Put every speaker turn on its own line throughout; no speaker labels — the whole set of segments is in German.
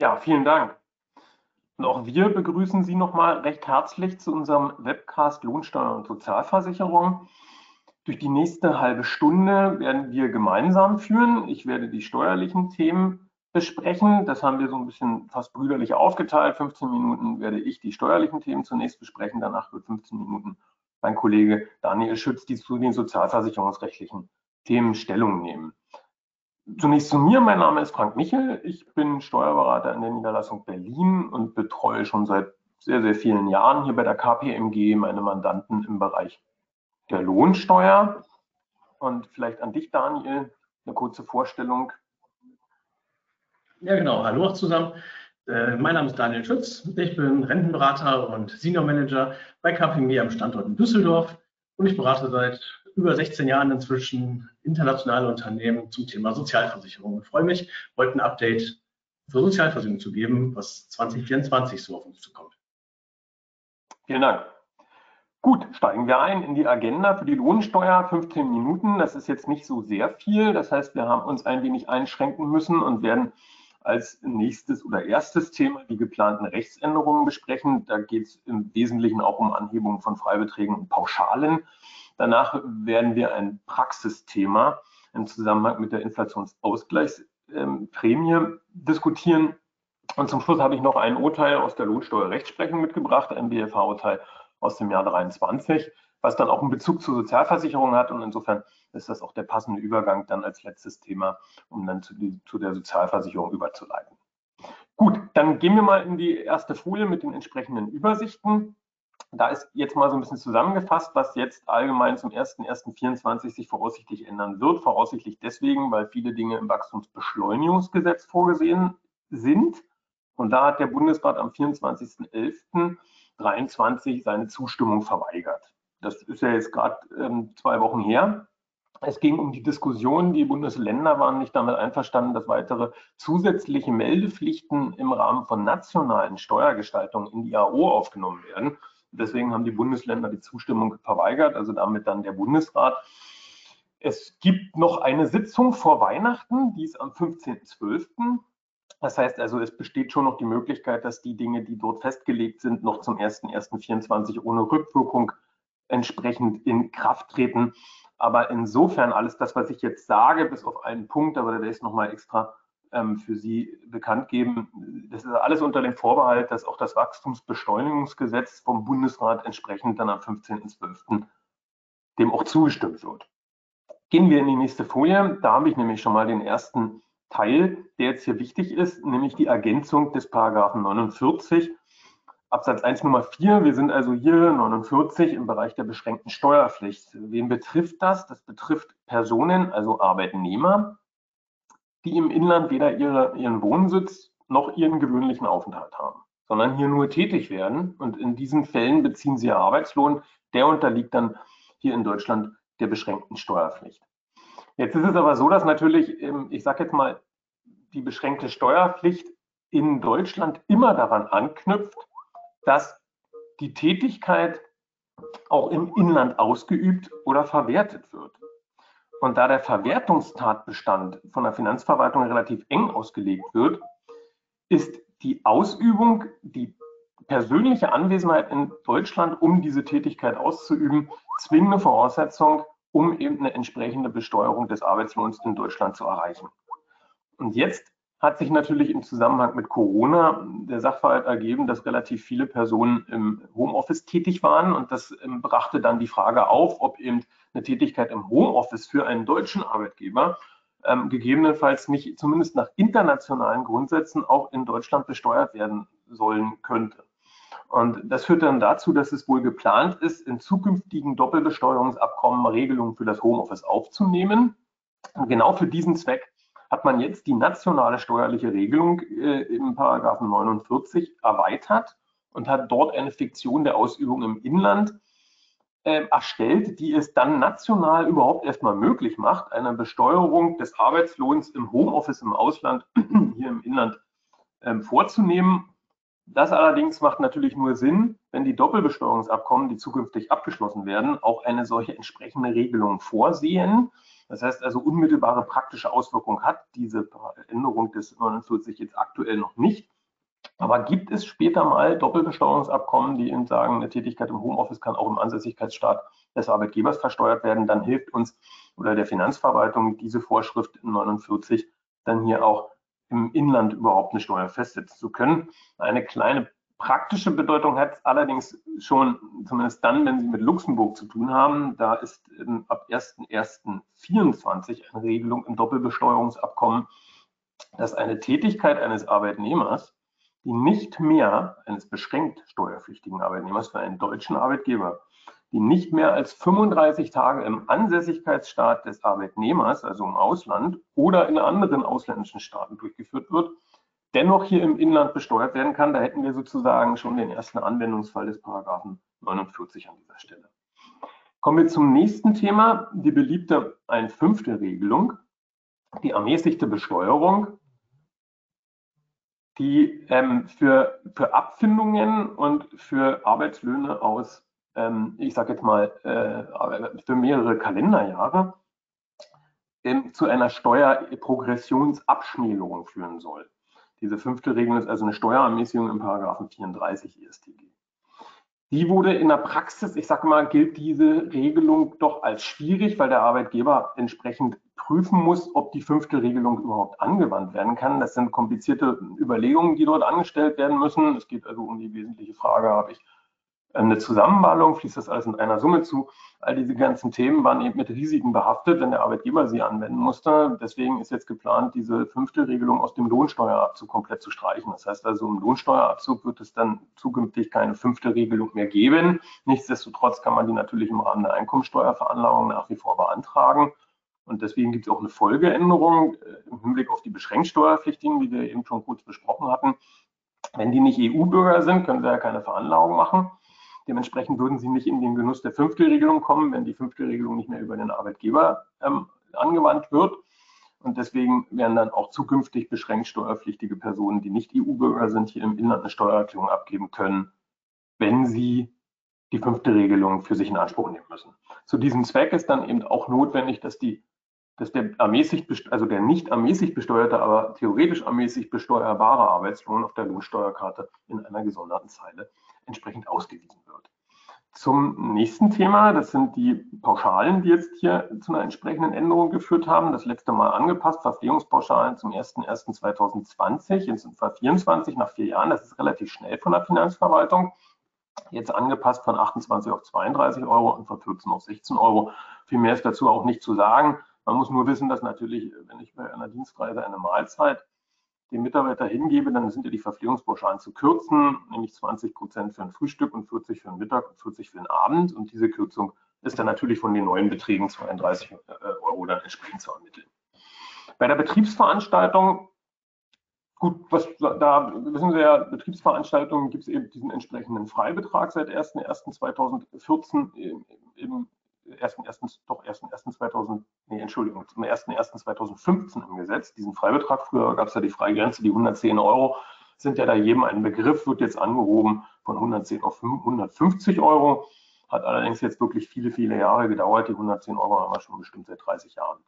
Ja, vielen Dank. Und auch wir begrüßen Sie nochmal recht herzlich zu unserem Webcast Lohnsteuer und Sozialversicherung. Durch die nächste halbe Stunde werden wir gemeinsam führen. Ich werde die steuerlichen Themen besprechen. Das haben wir so ein bisschen fast brüderlich aufgeteilt. 15 Minuten werde ich die steuerlichen Themen zunächst besprechen. Danach wird 15 Minuten mein Kollege Daniel Schütz, die zu den sozialversicherungsrechtlichen Themen Stellung nehmen. Zunächst zu mir. Mein Name ist Frank Michel. Ich bin Steuerberater in der Niederlassung Berlin und betreue schon seit sehr, sehr vielen Jahren hier bei der KPMG meine Mandanten im Bereich der Lohnsteuer. Und vielleicht an dich, Daniel, eine kurze Vorstellung.
Ja, genau. Hallo zusammen. Äh, mein Name ist Daniel Schütz. Ich bin Rentenberater und Senior Manager bei KPMG am Standort in Düsseldorf und ich berate seit über 16 Jahren inzwischen internationale Unternehmen zum Thema Sozialversicherung und freue mich, heute ein Update zur Sozialversicherung zu geben, was 2024 so auf uns zukommt.
Vielen Dank. Gut, steigen wir ein in die Agenda für die Lohnsteuer. 15 Minuten, das ist jetzt nicht so sehr viel. Das heißt, wir haben uns ein wenig einschränken müssen und werden als nächstes oder erstes Thema die geplanten Rechtsänderungen besprechen. Da geht es im Wesentlichen auch um Anhebung von Freibeträgen und Pauschalen. Danach werden wir ein Praxisthema im Zusammenhang mit der Inflationsausgleichsprämie diskutieren. Und zum Schluss habe ich noch ein Urteil aus der Lohnsteuerrechtsprechung mitgebracht, ein BFH-Urteil aus dem Jahr 23, was dann auch einen Bezug zur Sozialversicherung hat. Und insofern ist das auch der passende Übergang dann als letztes Thema, um dann zu, die, zu der Sozialversicherung überzuleiten. Gut, dann gehen wir mal in die erste Folie mit den entsprechenden Übersichten. Da ist jetzt mal so ein bisschen zusammengefasst, was jetzt allgemein zum 01.01.24 sich voraussichtlich ändern wird. Voraussichtlich deswegen, weil viele Dinge im Wachstumsbeschleunigungsgesetz vorgesehen sind. Und da hat der Bundesrat am 24.11.23 seine Zustimmung verweigert. Das ist ja jetzt gerade ähm, zwei Wochen her. Es ging um die Diskussion, die Bundesländer waren nicht damit einverstanden, dass weitere zusätzliche Meldepflichten im Rahmen von nationalen Steuergestaltungen in die AO aufgenommen werden. Deswegen haben die Bundesländer die Zustimmung verweigert, also damit dann der Bundesrat. Es gibt noch eine Sitzung vor Weihnachten, die ist am 15.12. Das heißt also, es besteht schon noch die Möglichkeit, dass die Dinge, die dort festgelegt sind, noch zum 01.01.24 ohne Rückwirkung entsprechend in Kraft treten. Aber insofern alles das, was ich jetzt sage, bis auf einen Punkt, aber da werde ich es nochmal extra für Sie bekannt geben. Das ist alles unter dem Vorbehalt, dass auch das Wachstumsbeschleunigungsgesetz vom Bundesrat entsprechend dann am 15.12. dem auch zugestimmt wird. Gehen wir in die nächste Folie. Da habe ich nämlich schon mal den ersten Teil, der jetzt hier wichtig ist, nämlich die Ergänzung des Paragraphen 49 Absatz 1 Nummer 4. Wir sind also hier 49 im Bereich der beschränkten Steuerpflicht. Wen betrifft das? Das betrifft Personen, also Arbeitnehmer, die im Inland weder ihre, ihren Wohnsitz noch ihren gewöhnlichen Aufenthalt haben, sondern hier nur tätig werden. Und in diesen Fällen beziehen sie Arbeitslohn. Der unterliegt dann hier in Deutschland der beschränkten Steuerpflicht. Jetzt ist es aber so, dass natürlich, ähm, ich sage jetzt mal, die beschränkte Steuerpflicht in Deutschland immer daran anknüpft, dass die Tätigkeit auch im Inland ausgeübt oder verwertet wird. Und da der Verwertungstatbestand von der Finanzverwaltung relativ eng ausgelegt wird, ist die Ausübung, die persönliche Anwesenheit in Deutschland, um diese Tätigkeit auszuüben, zwingende Voraussetzung, um eben eine entsprechende Besteuerung des Arbeitslohns in Deutschland zu erreichen. Und jetzt hat sich natürlich im Zusammenhang mit Corona der Sachverhalt ergeben, dass relativ viele Personen im Homeoffice tätig waren. Und das ähm, brachte dann die Frage auf, ob eben eine Tätigkeit im Homeoffice für einen deutschen Arbeitgeber ähm, gegebenenfalls nicht zumindest nach internationalen Grundsätzen auch in Deutschland besteuert werden sollen könnte. Und das führt dann dazu, dass es wohl geplant ist, in zukünftigen Doppelbesteuerungsabkommen Regelungen für das Homeoffice aufzunehmen. Und genau für diesen Zweck hat man jetzt die nationale steuerliche Regelung äh, im Paragraphen 49 erweitert und hat dort eine Fiktion der Ausübung im Inland äh, erstellt, die es dann national überhaupt erstmal möglich macht, eine Besteuerung des Arbeitslohns im Homeoffice im Ausland, hier im Inland, äh, vorzunehmen. Das allerdings macht natürlich nur Sinn, wenn die Doppelbesteuerungsabkommen, die zukünftig abgeschlossen werden, auch eine solche entsprechende Regelung vorsehen. Das heißt also unmittelbare praktische Auswirkungen hat diese Änderung des 49 jetzt aktuell noch nicht. Aber gibt es später mal Doppelbesteuerungsabkommen, die eben sagen, eine Tätigkeit im Homeoffice kann auch im Ansässigkeitsstaat des Arbeitgebers versteuert werden, dann hilft uns oder der Finanzverwaltung diese Vorschrift 49 dann hier auch im Inland überhaupt eine Steuer festsetzen zu können. Eine kleine praktische Bedeutung hat es allerdings schon, zumindest dann, wenn Sie mit Luxemburg zu tun haben. Da ist ab 1.1.24 eine Regelung im Doppelbesteuerungsabkommen, dass eine Tätigkeit eines Arbeitnehmers, die nicht mehr eines beschränkt steuerpflichtigen Arbeitnehmers für einen deutschen Arbeitgeber die nicht mehr als 35 Tage im Ansässigkeitsstaat des Arbeitnehmers, also im Ausland oder in anderen ausländischen Staaten durchgeführt wird, dennoch hier im Inland besteuert werden kann. Da hätten wir sozusagen schon den ersten Anwendungsfall des Paragraphen 49 an dieser Stelle. Kommen wir zum nächsten Thema, die beliebte ein fünfte Regelung, die ermäßigte Besteuerung, die ähm, für, für Abfindungen und für Arbeitslöhne aus ähm, ich sage jetzt mal, äh, für mehrere Kalenderjahre ähm, zu einer Steuerprogressionsabschmälerung führen soll. Diese fünfte Regel ist also eine Steuerermäßigung im Paragraphen 34 ESTG. Die wurde in der Praxis, ich sage mal, gilt diese Regelung doch als schwierig, weil der Arbeitgeber entsprechend prüfen muss, ob die fünfte Regelung überhaupt angewandt werden kann. Das sind komplizierte Überlegungen, die dort angestellt werden müssen. Es geht also um die wesentliche Frage, habe ich eine Zusammenballung, fließt das alles in einer Summe zu. All diese ganzen Themen waren eben mit Risiken behaftet, wenn der Arbeitgeber sie anwenden musste. Deswegen ist jetzt geplant, diese fünfte Regelung aus dem Lohnsteuerabzug komplett zu streichen. Das heißt also, im Lohnsteuerabzug wird es dann zukünftig keine fünfte Regelung mehr geben. Nichtsdestotrotz kann man die natürlich im Rahmen der Einkommensteuerveranlagung nach wie vor beantragen. Und deswegen gibt es auch eine Folgeänderung äh, im Hinblick auf die Beschränksteuerpflichtigen, wie wir eben schon kurz besprochen hatten. Wenn die nicht EU-Bürger sind, können sie ja keine Veranlagung machen. Dementsprechend würden sie nicht in den Genuss der Fünftelregelung kommen, wenn die Fünftelregelung nicht mehr über den Arbeitgeber ähm, angewandt wird. Und deswegen werden dann auch zukünftig beschränkt steuerpflichtige Personen, die nicht EU-Bürger sind, hier im Inland eine Steuererklärung abgeben können, wenn sie die fünfte Regelung für sich in Anspruch nehmen müssen. Zu diesem Zweck ist dann eben auch notwendig, dass die dass der ermäßigt, also der nicht ermäßigt besteuerte, aber theoretisch ermäßigt besteuerbare Arbeitslohn auf der Lohnsteuerkarte in einer gesonderten Zeile entsprechend ausgewiesen wird. Zum nächsten Thema, das sind die Pauschalen, die jetzt hier zu einer entsprechenden Änderung geführt haben. Das letzte Mal angepasst, Verpflegungspauschalen zum 01.01.2020, jetzt sind wir 24 nach vier Jahren, das ist relativ schnell von der Finanzverwaltung. Jetzt angepasst von 28 auf 32 Euro und von 14 auf 16 Euro. Viel mehr ist dazu auch nicht zu sagen. Man muss nur wissen, dass natürlich, wenn ich bei einer Dienstreise eine Mahlzeit dem Mitarbeiter hingebe, dann sind ja die Verpflegungspauschalen zu kürzen, nämlich 20 Prozent für ein Frühstück und 40 für den Mittag und 40 für den Abend. Und diese Kürzung ist dann natürlich von den neuen Beträgen 32 äh, Euro dann entsprechend zu ermitteln. Bei der Betriebsveranstaltung, gut, was da wissen Sie ja, Betriebsveranstaltungen gibt es eben diesen entsprechenden Freibetrag seit 1.1.2014 im ersten, erstens, doch ersten, ersten 2000, nee, Entschuldigung, zum ersten, ersten 2015 im Gesetz, diesen Freibetrag. Früher gab es ja die Freigrenze, die 110 Euro sind ja da jedem ein Begriff, wird jetzt angehoben von 110 auf 150 Euro. Hat allerdings jetzt wirklich viele, viele Jahre gedauert. Die 110 Euro haben wir schon bestimmt seit 30 Jahren.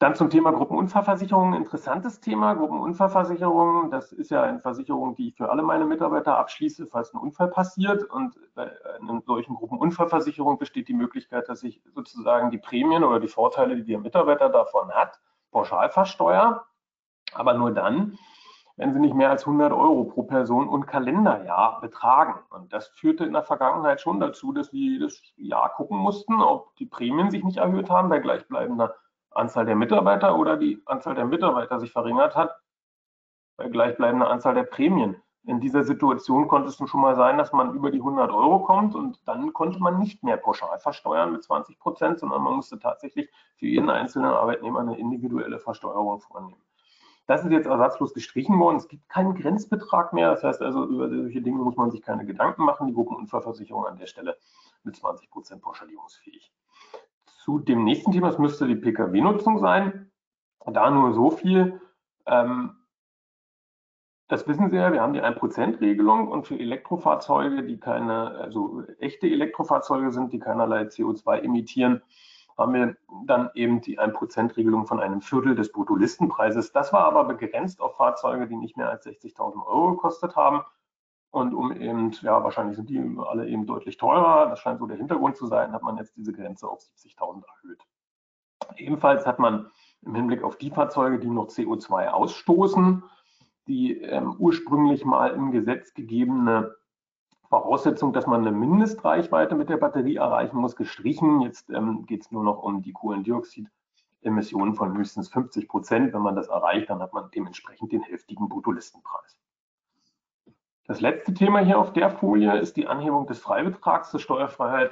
Dann zum Thema Gruppenunfallversicherung. Interessantes Thema. Gruppenunfallversicherung. Das ist ja eine Versicherung, die ich für alle meine Mitarbeiter abschließe, falls ein Unfall passiert. Und bei einer solchen Gruppenunfallversicherung besteht die Möglichkeit, dass ich sozusagen die Prämien oder die Vorteile, die der Mitarbeiter davon hat, pauschal versteuere. Aber nur dann, wenn sie nicht mehr als 100 Euro pro Person und Kalenderjahr betragen. Und das führte in der Vergangenheit schon dazu, dass wir jedes Jahr gucken mussten, ob die Prämien sich nicht erhöht haben bei gleichbleibender Anzahl der Mitarbeiter oder die Anzahl der Mitarbeiter sich verringert hat bei gleichbleibender Anzahl der Prämien. In dieser Situation konnte es schon mal sein, dass man über die 100 Euro kommt und dann konnte man nicht mehr pauschal versteuern mit 20 Prozent, sondern man musste tatsächlich für jeden einzelnen Arbeitnehmer eine individuelle Versteuerung vornehmen. Das ist jetzt ersatzlos gestrichen worden. Es gibt keinen Grenzbetrag mehr. Das heißt also, über solche Dinge muss man sich keine Gedanken machen. Die Gruppenunfallversicherung an der Stelle mit 20 Prozent pauschalierungsfähig. Zu dem nächsten Thema, das müsste die Pkw-Nutzung sein. Da nur so viel. Ähm, das wissen Sie ja, wir haben die 1%-Regelung und für Elektrofahrzeuge, die keine, also echte Elektrofahrzeuge sind, die keinerlei CO2 emittieren, haben wir dann eben die 1%-Regelung von einem Viertel des Bruttolistenpreises. Das war aber begrenzt auf Fahrzeuge, die nicht mehr als 60.000 Euro gekostet haben. Und um eben, ja, wahrscheinlich sind die alle eben deutlich teurer, das scheint so der Hintergrund zu sein, hat man jetzt diese Grenze auf 70.000 erhöht. Ebenfalls hat man im Hinblick auf die Fahrzeuge, die noch CO2 ausstoßen, die ähm, ursprünglich mal im Gesetz gegebene Voraussetzung, dass man eine Mindestreichweite mit der Batterie erreichen muss, gestrichen. Jetzt ähm, geht es nur noch um die Kohlendioxidemissionen von höchstens 50 Prozent. Wenn man das erreicht, dann hat man dementsprechend den hälftigen Bruttolistenpreis. Das letzte Thema hier auf der Folie ist die Anhebung des Freibetrags zur Steuerfreiheit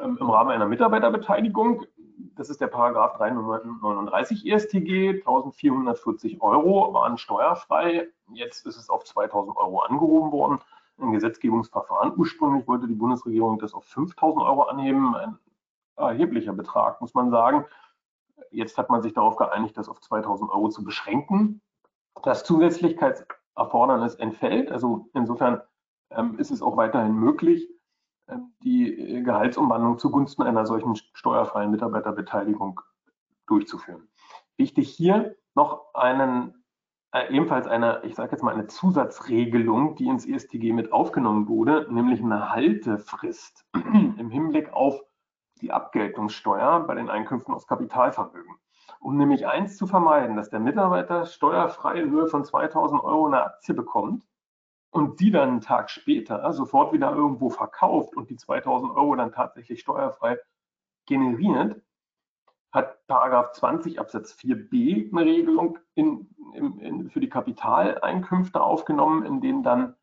ähm, im Rahmen einer Mitarbeiterbeteiligung das ist der Paragraph 339 ESTG, 1440 Euro waren steuerfrei. Jetzt ist es auf 2000 Euro angehoben worden. Im Gesetzgebungsverfahren ursprünglich wollte die Bundesregierung das auf 5000 Euro anheben. Ein erheblicher Betrag, muss man sagen. Jetzt hat man sich darauf geeinigt, das auf 2000 Euro zu beschränken. Das Zusätzlichkeitserfordernis entfällt. Also insofern ähm, ist es auch weiterhin möglich, ähm, die äh, Gehaltsumwandlung zugunsten einer solchen steuerfreien Mitarbeiterbeteiligung durchzuführen. Wichtig hier noch einen, äh, ebenfalls eine, ich sage jetzt mal eine Zusatzregelung, die ins ESTG mit aufgenommen wurde, nämlich eine Haltefrist im Hinblick auf die Abgeltungssteuer bei den Einkünften aus Kapitalvermögen. Um nämlich eins zu vermeiden, dass der Mitarbeiter steuerfrei in Höhe von 2000 Euro eine Aktie bekommt, und die dann einen Tag später sofort wieder irgendwo verkauft und die 2000 Euro dann tatsächlich steuerfrei generiert, hat Paragraph 20 Absatz 4b eine Regelung in, in, in, für die Kapitaleinkünfte aufgenommen, in denen dann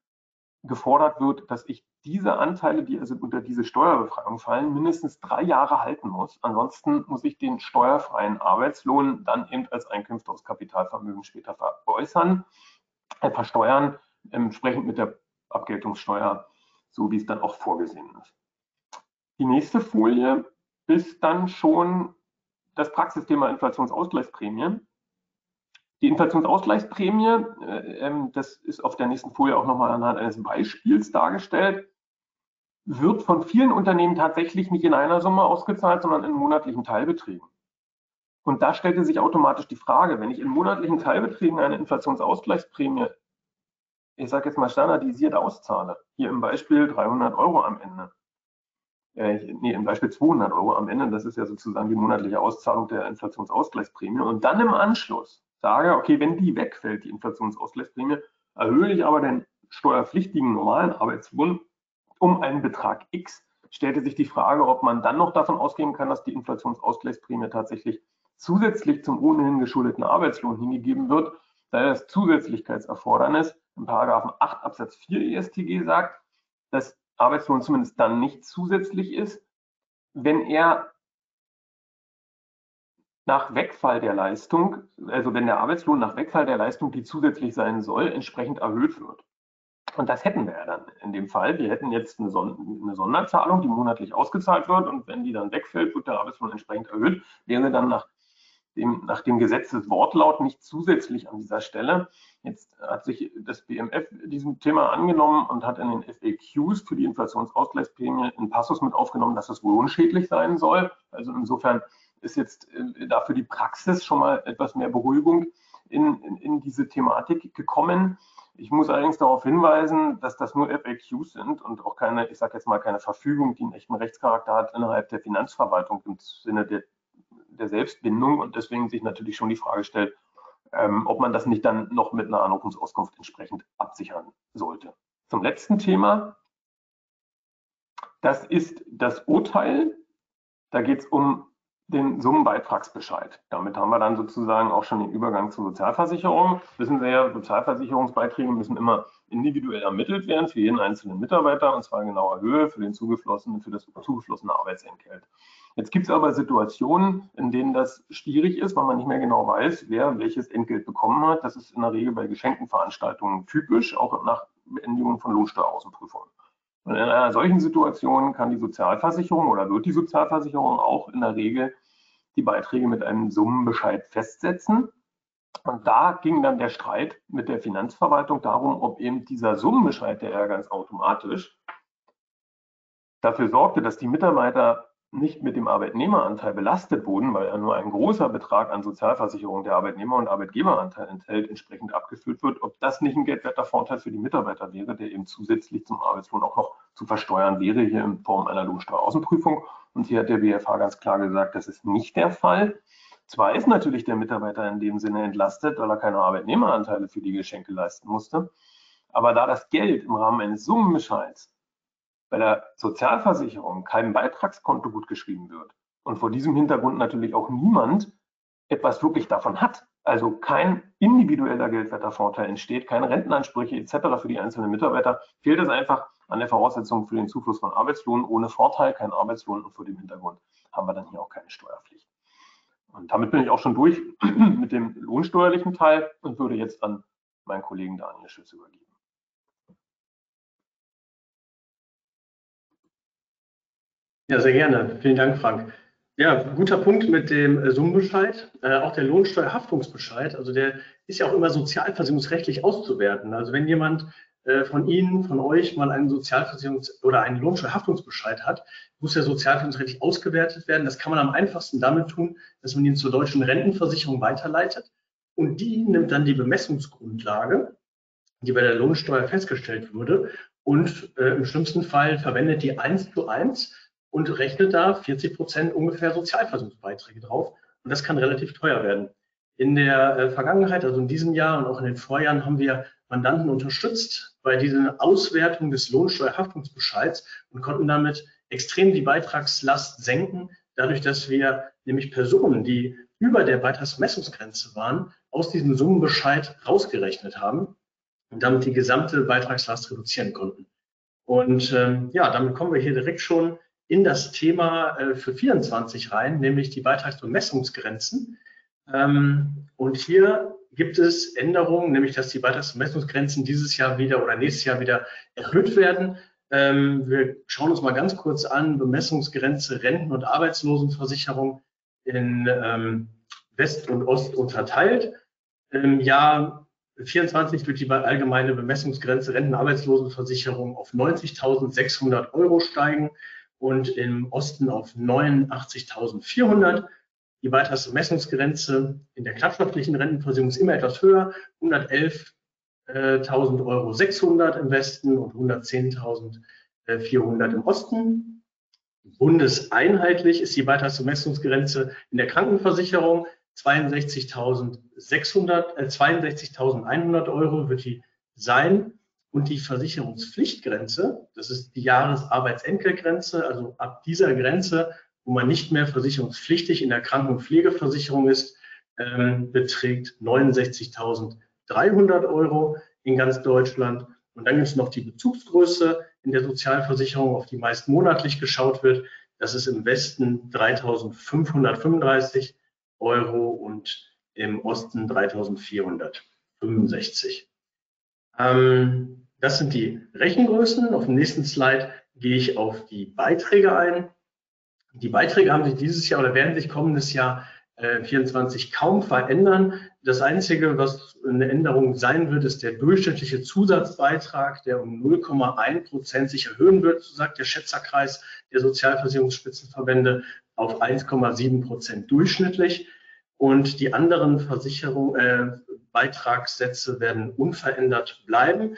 gefordert wird, dass ich diese Anteile, die also unter diese Steuerbefreiung fallen, mindestens drei Jahre halten muss. Ansonsten muss ich den steuerfreien Arbeitslohn dann eben als Einkünfte aus Kapitalvermögen später veräußern, äh, versteuern entsprechend mit der Abgeltungssteuer, so wie es dann auch vorgesehen ist. Die nächste Folie ist dann schon das Praxisthema Inflationsausgleichsprämie. Die Inflationsausgleichsprämie, äh, ähm, das ist auf der nächsten Folie auch nochmal anhand eines Beispiels dargestellt, wird von vielen Unternehmen tatsächlich nicht in einer Summe ausgezahlt, sondern in monatlichen Teilbeträgen. Und da stellte sich automatisch die Frage, wenn ich in monatlichen Teilbeträgen eine Inflationsausgleichsprämie ich sage jetzt mal standardisiert auszahle, hier im Beispiel 300 Euro am Ende, äh, nee, im Beispiel 200 Euro am Ende, das ist ja sozusagen die monatliche Auszahlung der Inflationsausgleichsprämie und dann im Anschluss sage, okay, wenn die wegfällt, die Inflationsausgleichsprämie, erhöhe ich aber den steuerpflichtigen normalen Arbeitslohn um einen Betrag X, stellte sich die Frage, ob man dann noch davon ausgehen kann, dass die Inflationsausgleichsprämie tatsächlich zusätzlich zum ohnehin geschuldeten Arbeitslohn hingegeben wird, da das Zusätzlichkeitserfordernis im Paragraphen 8 Absatz 4 ESTG sagt, dass Arbeitslohn zumindest dann nicht zusätzlich ist, wenn er nach Wegfall der Leistung, also wenn der Arbeitslohn nach Wegfall der Leistung, die zusätzlich sein soll, entsprechend erhöht wird. Und das hätten wir ja dann in dem Fall. Wir hätten jetzt eine, Son eine Sonderzahlung, die monatlich ausgezahlt wird und wenn die dann wegfällt, wird der Arbeitslohn entsprechend erhöht, wäre dann nach dem, nach dem Gesetzeswortlaut nicht zusätzlich an dieser Stelle. Jetzt hat sich das BMF diesem Thema angenommen und hat in den FAQs für die Inflationsausgleichsprämie einen Passus mit aufgenommen, dass es wohl unschädlich sein soll. Also insofern ist jetzt äh, dafür die Praxis schon mal etwas mehr Beruhigung in, in, in diese Thematik gekommen. Ich muss allerdings darauf hinweisen, dass das nur FAQs sind und auch keine, ich sage jetzt mal, keine Verfügung, die einen echten Rechtscharakter hat innerhalb der Finanzverwaltung im Sinne der der Selbstbindung und deswegen sich natürlich schon die Frage stellt, ähm, ob man das nicht dann noch mit einer Anrufungsauskunft entsprechend absichern sollte. Zum letzten Thema. Das ist das Urteil. Da geht es um den Summenbeitragsbescheid. Damit haben wir dann sozusagen auch schon den Übergang zur Sozialversicherung. Wissen Sie ja, Sozialversicherungsbeiträge müssen immer individuell ermittelt werden für jeden einzelnen Mitarbeiter und zwar in genauer Höhe für den zugeflossenen, für das zugeflossene Arbeitsentgelt. Jetzt gibt es aber Situationen, in denen das schwierig ist, weil man nicht mehr genau weiß, wer welches Entgelt bekommen hat. Das ist in der Regel bei Geschenkenveranstaltungen typisch, auch nach Beendigung von Lohnsteueraußenprüfungen. Und in einer solchen Situation kann die Sozialversicherung oder wird die Sozialversicherung auch in der Regel die Beiträge mit einem Summenbescheid festsetzen. Und da ging dann der Streit mit der Finanzverwaltung darum, ob eben dieser Summenbescheid, der ja ganz automatisch dafür sorgte, dass die Mitarbeiter nicht mit dem Arbeitnehmeranteil belastet wurden, weil ja nur ein großer Betrag an Sozialversicherung der Arbeitnehmer- und Arbeitgeberanteil enthält, entsprechend abgeführt wird, ob das nicht ein geldwerter Vorteil für die Mitarbeiter wäre, der eben zusätzlich zum Arbeitslohn auch noch zu versteuern wäre, hier in Form einer Lohnsteueraußenprüfung. Und hier hat der BFH ganz klar gesagt, das ist nicht der Fall. Zwar ist natürlich der Mitarbeiter in dem Sinne entlastet, weil er keine Arbeitnehmeranteile für die Geschenke leisten musste, aber da das Geld im Rahmen eines Summenbescheids bei der Sozialversicherung keinem Beitragskonto gut geschrieben wird und vor diesem Hintergrund natürlich auch niemand etwas wirklich davon hat, also kein individueller geldwerter Vorteil entsteht, keine Rentenansprüche etc. für die einzelnen Mitarbeiter, fehlt es einfach an der Voraussetzung für den Zufluss von Arbeitslohn ohne Vorteil, kein Arbeitslohn und vor dem Hintergrund haben wir dann hier auch keine Steuerpflicht. Und damit bin ich auch schon durch mit dem lohnsteuerlichen Teil und würde jetzt an meinen Kollegen Daniel Schütz übergeben.
Ja, sehr gerne. Vielen Dank, Frank. Ja, guter Punkt mit dem äh, Summenbescheid. Äh, auch der Lohnsteuerhaftungsbescheid, also der ist ja auch immer sozialversicherungsrechtlich auszuwerten. Also wenn jemand äh, von Ihnen, von euch mal einen Sozialversicherungs- oder einen Lohnsteuerhaftungsbescheid hat, muss der sozialversicherungsrechtlich ausgewertet werden. Das kann man am einfachsten damit tun, dass man ihn zur deutschen Rentenversicherung weiterleitet. Und die nimmt dann die Bemessungsgrundlage, die bei der Lohnsteuer festgestellt wurde, und äh, im schlimmsten Fall verwendet die eins zu eins und rechnet da 40 Prozent ungefähr Sozialversicherungsbeiträge drauf. Und das kann relativ teuer werden. In der äh, Vergangenheit, also in diesem Jahr und auch in den Vorjahren, haben wir Mandanten unterstützt bei dieser Auswertung des Lohnsteuerhaftungsbescheids und konnten damit extrem die Beitragslast senken, dadurch, dass wir nämlich Personen, die über der Beitragsmessungsgrenze waren, aus diesem Summenbescheid rausgerechnet haben und damit die gesamte Beitragslast reduzieren konnten. Und ähm, ja, damit kommen wir hier direkt schon in das Thema äh, für 24 rein, nämlich die Beitragsbemessungsgrenzen. Ähm, und hier gibt es Änderungen, nämlich dass die Beitragsbemessungsgrenzen dieses Jahr wieder oder nächstes Jahr wieder erhöht werden. Ähm, wir schauen uns mal ganz kurz an, Bemessungsgrenze Renten- und Arbeitslosenversicherung in ähm, West und Ost unterteilt. Im Jahr 24 wird die allgemeine Bemessungsgrenze Renten- und Arbeitslosenversicherung auf 90.600 Euro steigen und im Osten auf 89.400. Die Beitragsmessungsgrenze in der knappschaftlichen Rentenversicherung ist immer etwas höher, 111.000 Euro 600 im Westen und 110.400 im Osten. Bundeseinheitlich ist die Beitragsmessungsgrenze in der Krankenversicherung 62.600, äh, 62.100 Euro wird die sein und die Versicherungspflichtgrenze, das ist die Jahresarbeitsentgeltgrenze, also ab dieser Grenze, wo man nicht mehr versicherungspflichtig in der Kranken- und Pflegversicherung ist, ähm, beträgt 69.300 Euro in ganz Deutschland. Und dann gibt es noch die Bezugsgröße in der Sozialversicherung, auf die meist monatlich geschaut wird. Das ist im Westen 3.535 Euro und im Osten 3.465. Ähm, das sind die Rechengrößen. Auf dem nächsten Slide gehe ich auf die Beiträge ein. Die Beiträge haben sich dieses Jahr oder werden sich kommendes Jahr äh, 24 kaum verändern. Das Einzige, was eine Änderung sein wird, ist der durchschnittliche Zusatzbeitrag, der um 0,1 Prozent sich erhöhen wird, so sagt der Schätzerkreis der Sozialversicherungsspitzenverbände, auf 1,7 Prozent durchschnittlich. Und die anderen Versicherung, äh, Beitragssätze werden unverändert bleiben.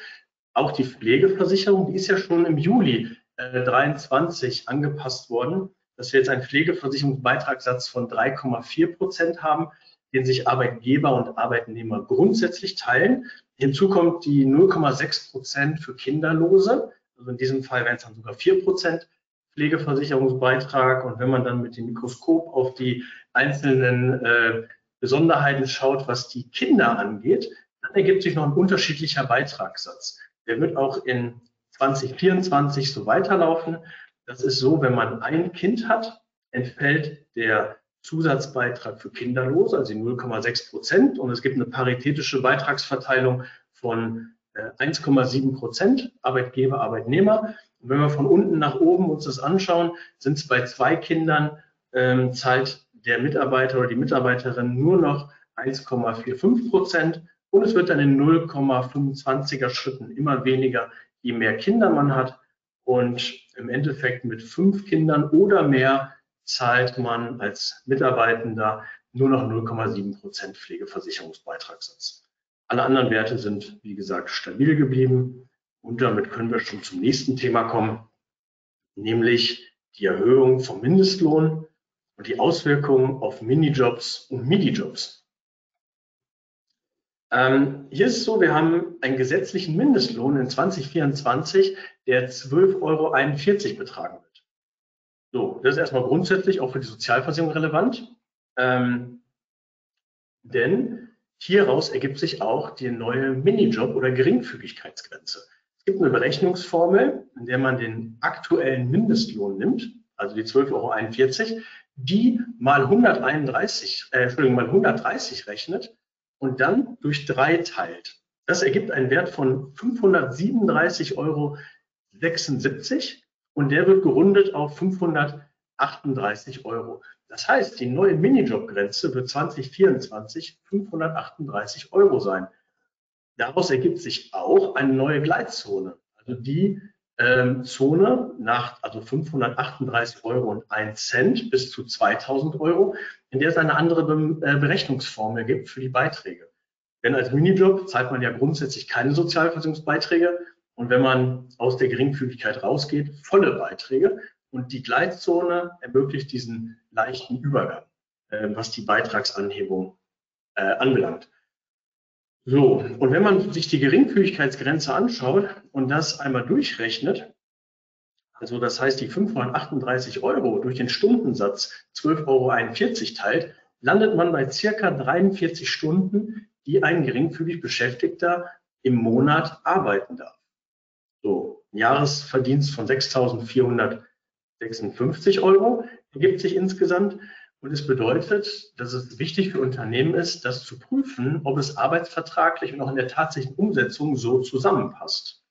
Auch die Pflegeversicherung, die ist ja schon im Juli äh, 23 angepasst worden, dass wir jetzt einen Pflegeversicherungsbeitragssatz von 3,4 Prozent haben, den sich Arbeitgeber und Arbeitnehmer grundsätzlich teilen. Hinzu kommt die 0,6 Prozent für Kinderlose. Also in diesem Fall wären es dann sogar 4 Prozent Pflegeversicherungsbeitrag. Und wenn man dann mit dem Mikroskop auf die einzelnen äh, Besonderheiten schaut, was die Kinder angeht, dann ergibt sich noch ein unterschiedlicher Beitragssatz. Der wird auch in 2024 so weiterlaufen. Das ist so, wenn man ein Kind hat, entfällt der Zusatzbeitrag für Kinderlose, also 0,6 Prozent. Und es gibt eine paritätische Beitragsverteilung von 1,7 äh, Prozent Arbeitgeber, Arbeitnehmer. Und wenn wir von unten nach oben uns das anschauen, sind es bei zwei Kindern, ähm, zahlt der Mitarbeiter oder die Mitarbeiterin nur noch 1,45 Prozent und es wird dann in 0,25er Schritten immer weniger, je mehr Kinder man hat. Und im Endeffekt mit fünf Kindern oder mehr zahlt man als Mitarbeitender nur noch 0,7 Prozent Pflegeversicherungsbeitragssatz. Alle anderen Werte sind, wie gesagt, stabil geblieben. Und damit können wir schon zum nächsten Thema kommen, nämlich die Erhöhung vom Mindestlohn und die Auswirkungen auf Minijobs und Midijobs. Ähm, hier ist es so, wir haben einen gesetzlichen Mindestlohn in 2024, der 12,41 Euro betragen wird. So, das ist erstmal grundsätzlich auch für die Sozialversicherung relevant, ähm, denn hieraus ergibt sich auch die neue Minijob- oder Geringfügigkeitsgrenze. Es gibt eine Berechnungsformel, in der man den aktuellen Mindestlohn nimmt, also die 12,41 Euro, die mal 131, äh, Entschuldigung, mal 130 rechnet und dann durch drei teilt. Das ergibt einen Wert von 537,76 Euro und der wird gerundet auf 538 Euro. Das heißt, die neue Minijob-Grenze wird 2024 538 Euro sein. Daraus ergibt sich auch eine neue Gleitzone. Also die ähm, Zone nach also 538 Euro und 1 Cent bis zu 2000 Euro, in der es eine andere Be äh, Berechnungsformel gibt für die Beiträge. Denn als Minijob zahlt man ja grundsätzlich keine Sozialversicherungsbeiträge und wenn man aus der Geringfügigkeit rausgeht, volle Beiträge. Und die Gleitzone ermöglicht diesen leichten Übergang, äh, was die Beitragsanhebung äh, anbelangt. So, und wenn man sich die Geringfügigkeitsgrenze anschaut und das einmal durchrechnet, also das heißt die 538 Euro durch den Stundensatz 12,41 Euro teilt, landet man bei circa 43 Stunden, die ein geringfügig Beschäftigter im Monat arbeiten darf. So, ein Jahresverdienst von 6.456 Euro ergibt sich insgesamt. Und es bedeutet, dass es wichtig für Unternehmen ist, das zu prüfen, ob es arbeitsvertraglich und auch in der tatsächlichen Umsetzung so zusammenpasst.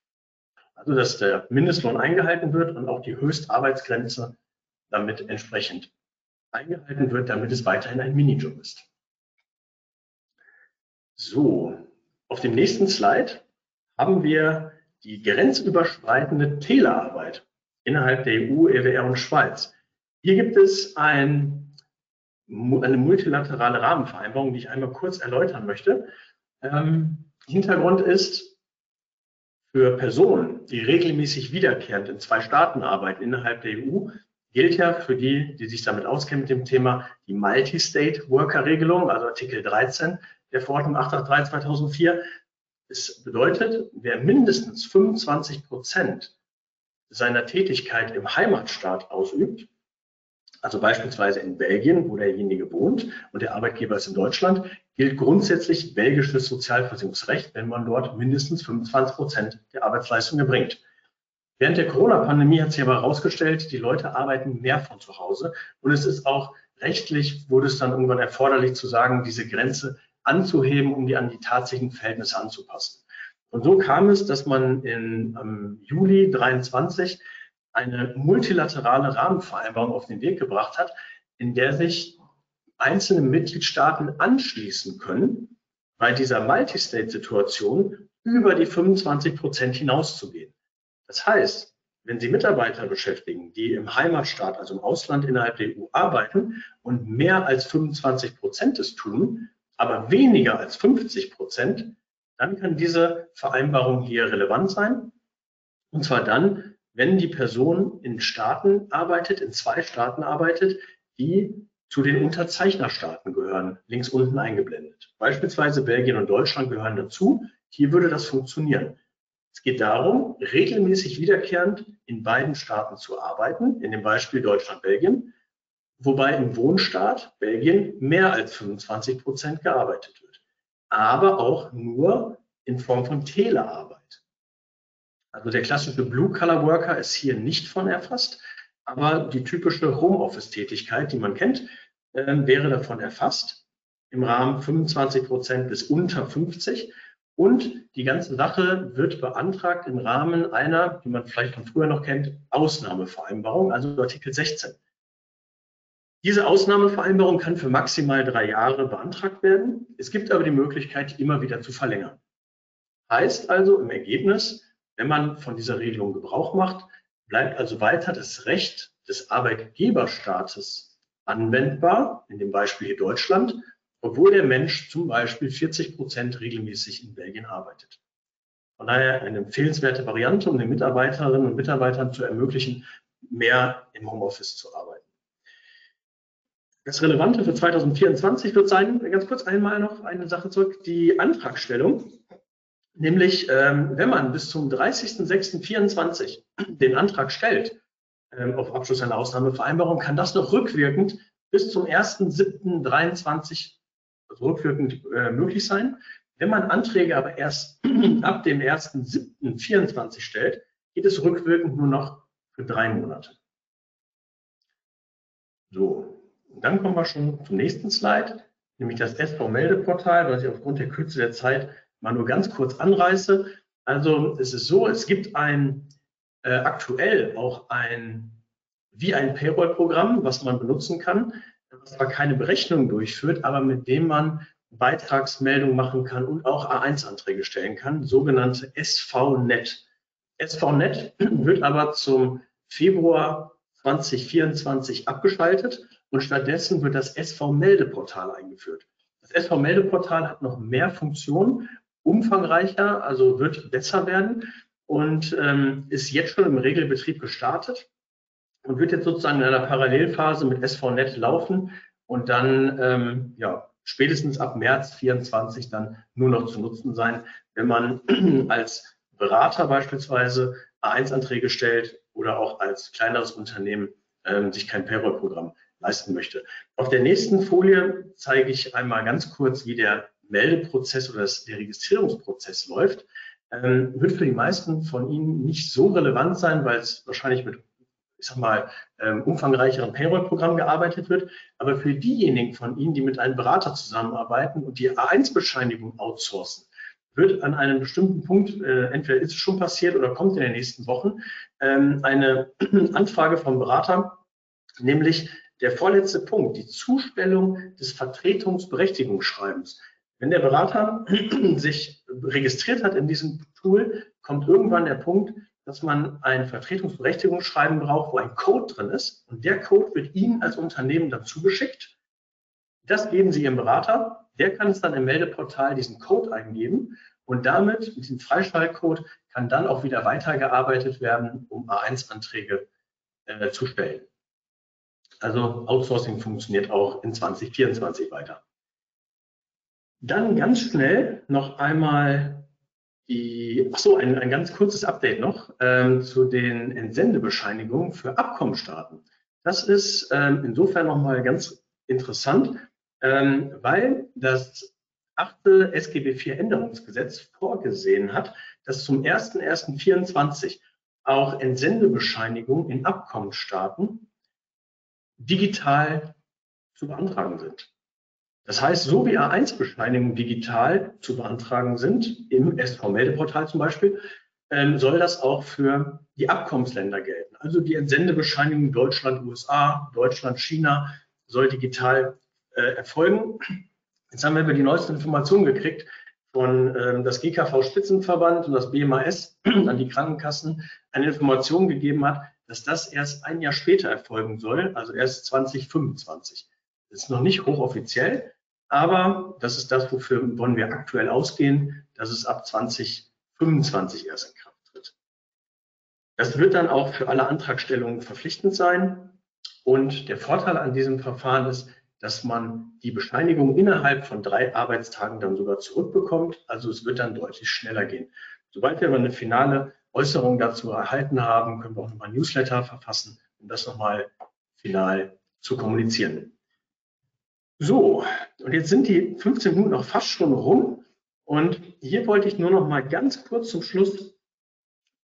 Also, dass der Mindestlohn eingehalten wird und auch die Höchstarbeitsgrenze damit entsprechend eingehalten wird, damit es weiterhin ein Minijob ist. So, auf dem nächsten Slide haben wir die grenzüberschreitende Telearbeit innerhalb der EU, EWR und Schweiz. Hier gibt es ein eine multilaterale Rahmenvereinbarung, die ich einmal kurz erläutern möchte. Ähm, Hintergrund ist, für Personen, die regelmäßig wiederkehrend in zwei Staaten arbeiten innerhalb der EU, gilt ja für die, die sich damit auskennen mit dem Thema, die Multi-State Worker-Regelung, also Artikel 13 der Verordnung 883-2004. Es bedeutet, wer mindestens 25 Prozent seiner Tätigkeit im Heimatstaat ausübt, also beispielsweise in Belgien, wo derjenige wohnt und der Arbeitgeber ist in Deutschland, gilt grundsätzlich belgisches Sozialversicherungsrecht, wenn man dort mindestens 25 Prozent der Arbeitsleistung erbringt. Während der Corona-Pandemie hat sich aber herausgestellt, die Leute arbeiten mehr von zu Hause und es ist auch rechtlich, wurde es dann irgendwann erforderlich zu sagen, diese Grenze anzuheben, um die an die tatsächlichen Verhältnisse anzupassen. Und so kam es, dass man im ähm, Juli 23 eine multilaterale Rahmenvereinbarung auf den Weg gebracht hat, in der sich einzelne Mitgliedstaaten anschließen können, bei dieser Multistate-Situation über die 25 Prozent hinauszugehen. Das heißt, wenn Sie Mitarbeiter beschäftigen, die im Heimatstaat, also im Ausland innerhalb der EU arbeiten und mehr als 25 Prozent es tun, aber weniger als 50 Prozent, dann kann diese Vereinbarung hier relevant sein. Und zwar dann, wenn die Person in Staaten arbeitet, in zwei Staaten arbeitet, die zu den Unterzeichnerstaaten gehören, links unten eingeblendet. Beispielsweise Belgien und Deutschland gehören dazu. Hier würde das funktionieren. Es geht darum, regelmäßig wiederkehrend in beiden Staaten zu arbeiten, in dem Beispiel Deutschland-Belgien, wobei im Wohnstaat Belgien mehr als 25 Prozent gearbeitet wird, aber auch nur in Form von Telearbeit. Also der klassische Blue-Color-Worker ist hier nicht von erfasst, aber die typische Homeoffice-Tätigkeit, die man kennt, äh, wäre davon erfasst im Rahmen 25 Prozent bis unter 50. Und die ganze Sache wird beantragt im Rahmen einer, die man vielleicht von früher noch kennt, Ausnahmevereinbarung, also Artikel 16. Diese Ausnahmevereinbarung kann für maximal drei Jahre beantragt werden. Es gibt aber die Möglichkeit, immer wieder zu verlängern. Heißt also im Ergebnis, wenn man von dieser Regelung Gebrauch macht, bleibt also weiter das Recht des Arbeitgeberstaates anwendbar, in dem Beispiel hier Deutschland, obwohl der Mensch zum Beispiel 40 Prozent regelmäßig in Belgien arbeitet. Von daher eine empfehlenswerte Variante, um den Mitarbeiterinnen und Mitarbeitern zu ermöglichen, mehr im Homeoffice zu arbeiten. Das Relevante für 2024 wird sein, ganz kurz einmal noch eine Sache zurück, die Antragstellung. Nämlich, ähm, wenn man bis zum 30.06.24 den Antrag stellt ähm, auf Abschluss einer Ausnahmevereinbarung, kann das noch rückwirkend bis zum 1.07.23 also rückwirkend äh, möglich sein. Wenn man Anträge aber erst ab dem 1.07.24 stellt, geht es rückwirkend nur noch für drei Monate. So, dann kommen wir schon zum nächsten Slide, nämlich das SV-Meldeportal, was ich aufgrund der Kürze der Zeit mal nur ganz kurz anreiße. Also es ist so, es gibt ein äh, aktuell auch ein wie ein Payroll-Programm, was man benutzen kann, was zwar keine Berechnung durchführt, aber mit dem man Beitragsmeldungen machen kann und auch A1-Anträge stellen kann, sogenannte SVNet. SVNet wird aber zum Februar 2024 abgeschaltet und stattdessen wird das SV-Meldeportal eingeführt. Das SV-Meldeportal hat noch mehr Funktionen, umfangreicher, also wird besser werden und ähm, ist jetzt schon im Regelbetrieb gestartet und wird jetzt sozusagen in einer Parallelphase mit SVNet laufen und dann ähm, ja, spätestens ab März 24 dann nur noch zu nutzen sein, wenn man als Berater beispielsweise A1-Anträge stellt oder auch als kleineres Unternehmen ähm, sich kein Payroll-Programm leisten möchte. Auf der nächsten Folie zeige ich einmal ganz kurz, wie der Meldeprozess oder das, der Registrierungsprozess läuft. Ähm, wird für die meisten von Ihnen nicht so relevant sein, weil es wahrscheinlich mit ich sag mal, ähm, umfangreicheren Payroll-Programm gearbeitet wird. Aber für diejenigen von Ihnen, die mit einem Berater zusammenarbeiten und die A1-Bescheinigung outsourcen, wird an einem bestimmten Punkt, äh, entweder ist es schon passiert oder kommt in den nächsten Wochen, ähm, eine Anfrage vom Berater, nämlich der vorletzte Punkt, die Zustellung des Vertretungsberechtigungsschreibens. Wenn der Berater sich registriert hat in diesem Tool, kommt irgendwann der Punkt, dass man ein Vertretungsberechtigungsschreiben braucht, wo ein Code drin ist. Und der Code wird Ihnen als Unternehmen dann zugeschickt. Das geben Sie Ihrem Berater. Der kann es dann im Meldeportal diesen Code eingeben. Und damit, mit diesem Freischaltcode, kann dann auch wieder weitergearbeitet werden, um A1-Anträge äh, zu stellen. Also Outsourcing funktioniert auch in 2024 weiter. Dann ganz schnell noch einmal die, ach so, ein, ein ganz kurzes Update noch ähm, zu den Entsendebescheinigungen für Abkommenstaaten. Das ist ähm, insofern nochmal ganz interessant, ähm, weil das achte SGB IV Änderungsgesetz vorgesehen hat, dass zum 01.01.24 auch Entsendebescheinigungen in Abkommenstaaten digital zu beantragen sind. Das heißt, so wie A1-Bescheinigungen digital zu beantragen sind, im SV-Meldeportal zum Beispiel, ähm, soll das auch für die Abkommensländer gelten. Also die Entsendebescheinigung Deutschland, USA, Deutschland, China soll digital äh, erfolgen. Jetzt haben wir die neuesten Informationen gekriegt von ähm, das GKV Spitzenverband und das BMAS an die Krankenkassen eine Information gegeben hat, dass das erst ein Jahr später erfolgen soll, also erst 2025. Das ist noch nicht hochoffiziell, aber das ist das, wofür wollen wir aktuell ausgehen, dass es ab 2025 erst in Kraft tritt. Das wird dann auch für alle Antragstellungen verpflichtend sein. Und der Vorteil an diesem Verfahren ist, dass man die Bescheinigung innerhalb von drei Arbeitstagen dann sogar zurückbekommt. Also es wird dann deutlich schneller gehen. Sobald wir aber eine finale Äußerungen dazu erhalten haben, können wir auch nochmal Newsletter verfassen, um das nochmal final zu kommunizieren. So, und jetzt sind die 15 Minuten auch fast schon rum. Und hier wollte ich nur noch mal ganz kurz zum Schluss,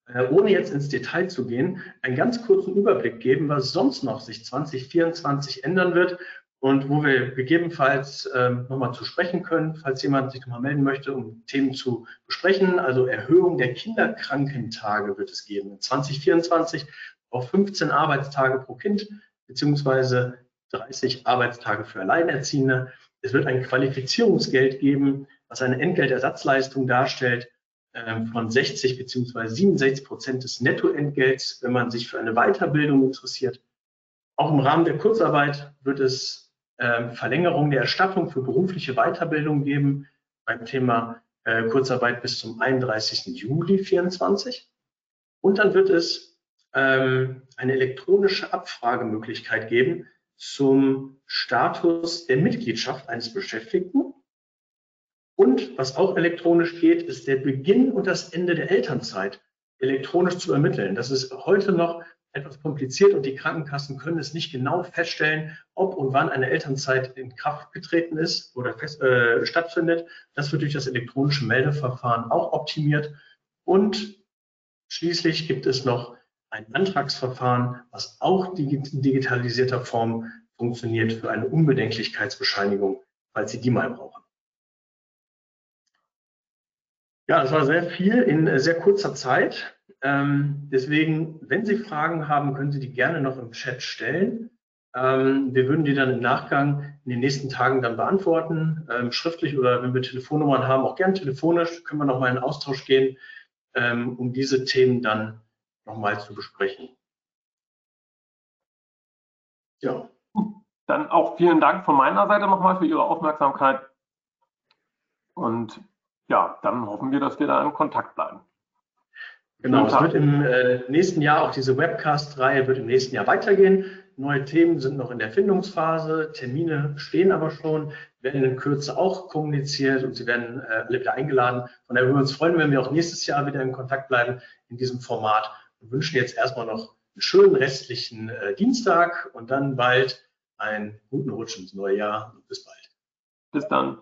äh, ohne jetzt ins Detail zu gehen, einen ganz kurzen Überblick geben, was sonst noch sich 2024 ändern wird und wo wir gegebenenfalls ähm, nochmal zu sprechen können, falls jemand sich nochmal melden möchte, um Themen zu besprechen. Also Erhöhung der Kinderkrankentage wird es geben in 2024 auf 15 Arbeitstage pro Kind, beziehungsweise 30 Arbeitstage für Alleinerziehende. Es wird ein Qualifizierungsgeld geben, was eine Entgeltersatzleistung darstellt ähm, von 60 bzw. 67 Prozent des Nettoentgelts, wenn man sich für eine Weiterbildung interessiert. Auch im Rahmen der Kurzarbeit wird es ähm, Verlängerung der Erstattung für berufliche Weiterbildung geben beim Thema äh, Kurzarbeit bis zum 31. Juli 2024. Und dann wird es ähm, eine elektronische Abfragemöglichkeit geben zum Status der Mitgliedschaft eines Beschäftigten. Und was auch elektronisch geht, ist der Beginn und das Ende der Elternzeit elektronisch zu ermitteln. Das ist heute noch etwas kompliziert und die Krankenkassen können es nicht genau feststellen, ob und wann eine Elternzeit in Kraft getreten ist oder fest, äh, stattfindet. Das wird durch das elektronische Meldeverfahren auch optimiert. Und schließlich gibt es noch ein Antragsverfahren, was auch in digitalisierter Form funktioniert für eine Unbedenklichkeitsbescheinigung, falls Sie die mal brauchen. Ja, das war sehr viel in äh, sehr kurzer Zeit. Ähm, deswegen, wenn Sie Fragen haben, können Sie die gerne noch im Chat stellen. Ähm, wir würden die dann im Nachgang in den nächsten Tagen dann beantworten, ähm, schriftlich oder wenn wir Telefonnummern haben, auch gern telefonisch, können wir nochmal in Austausch gehen, um diese Themen dann nochmal zu besprechen.
Ja. Dann auch vielen Dank von meiner Seite nochmal für Ihre Aufmerksamkeit. Und ja, dann hoffen wir, dass wir da in Kontakt bleiben.
Genau, es wird im äh, nächsten Jahr, auch diese Webcast-Reihe wird im nächsten Jahr weitergehen. Neue Themen sind noch in der Findungsphase, Termine stehen aber schon, werden in Kürze auch kommuniziert und Sie werden äh, alle wieder eingeladen. Von daher würden wir uns freuen, wenn wir auch nächstes Jahr wieder in Kontakt bleiben in diesem Format und wünschen jetzt erstmal noch einen schönen restlichen äh, Dienstag und dann bald einen guten Rutsch ins neue Jahr und bis bald.
Bis dann.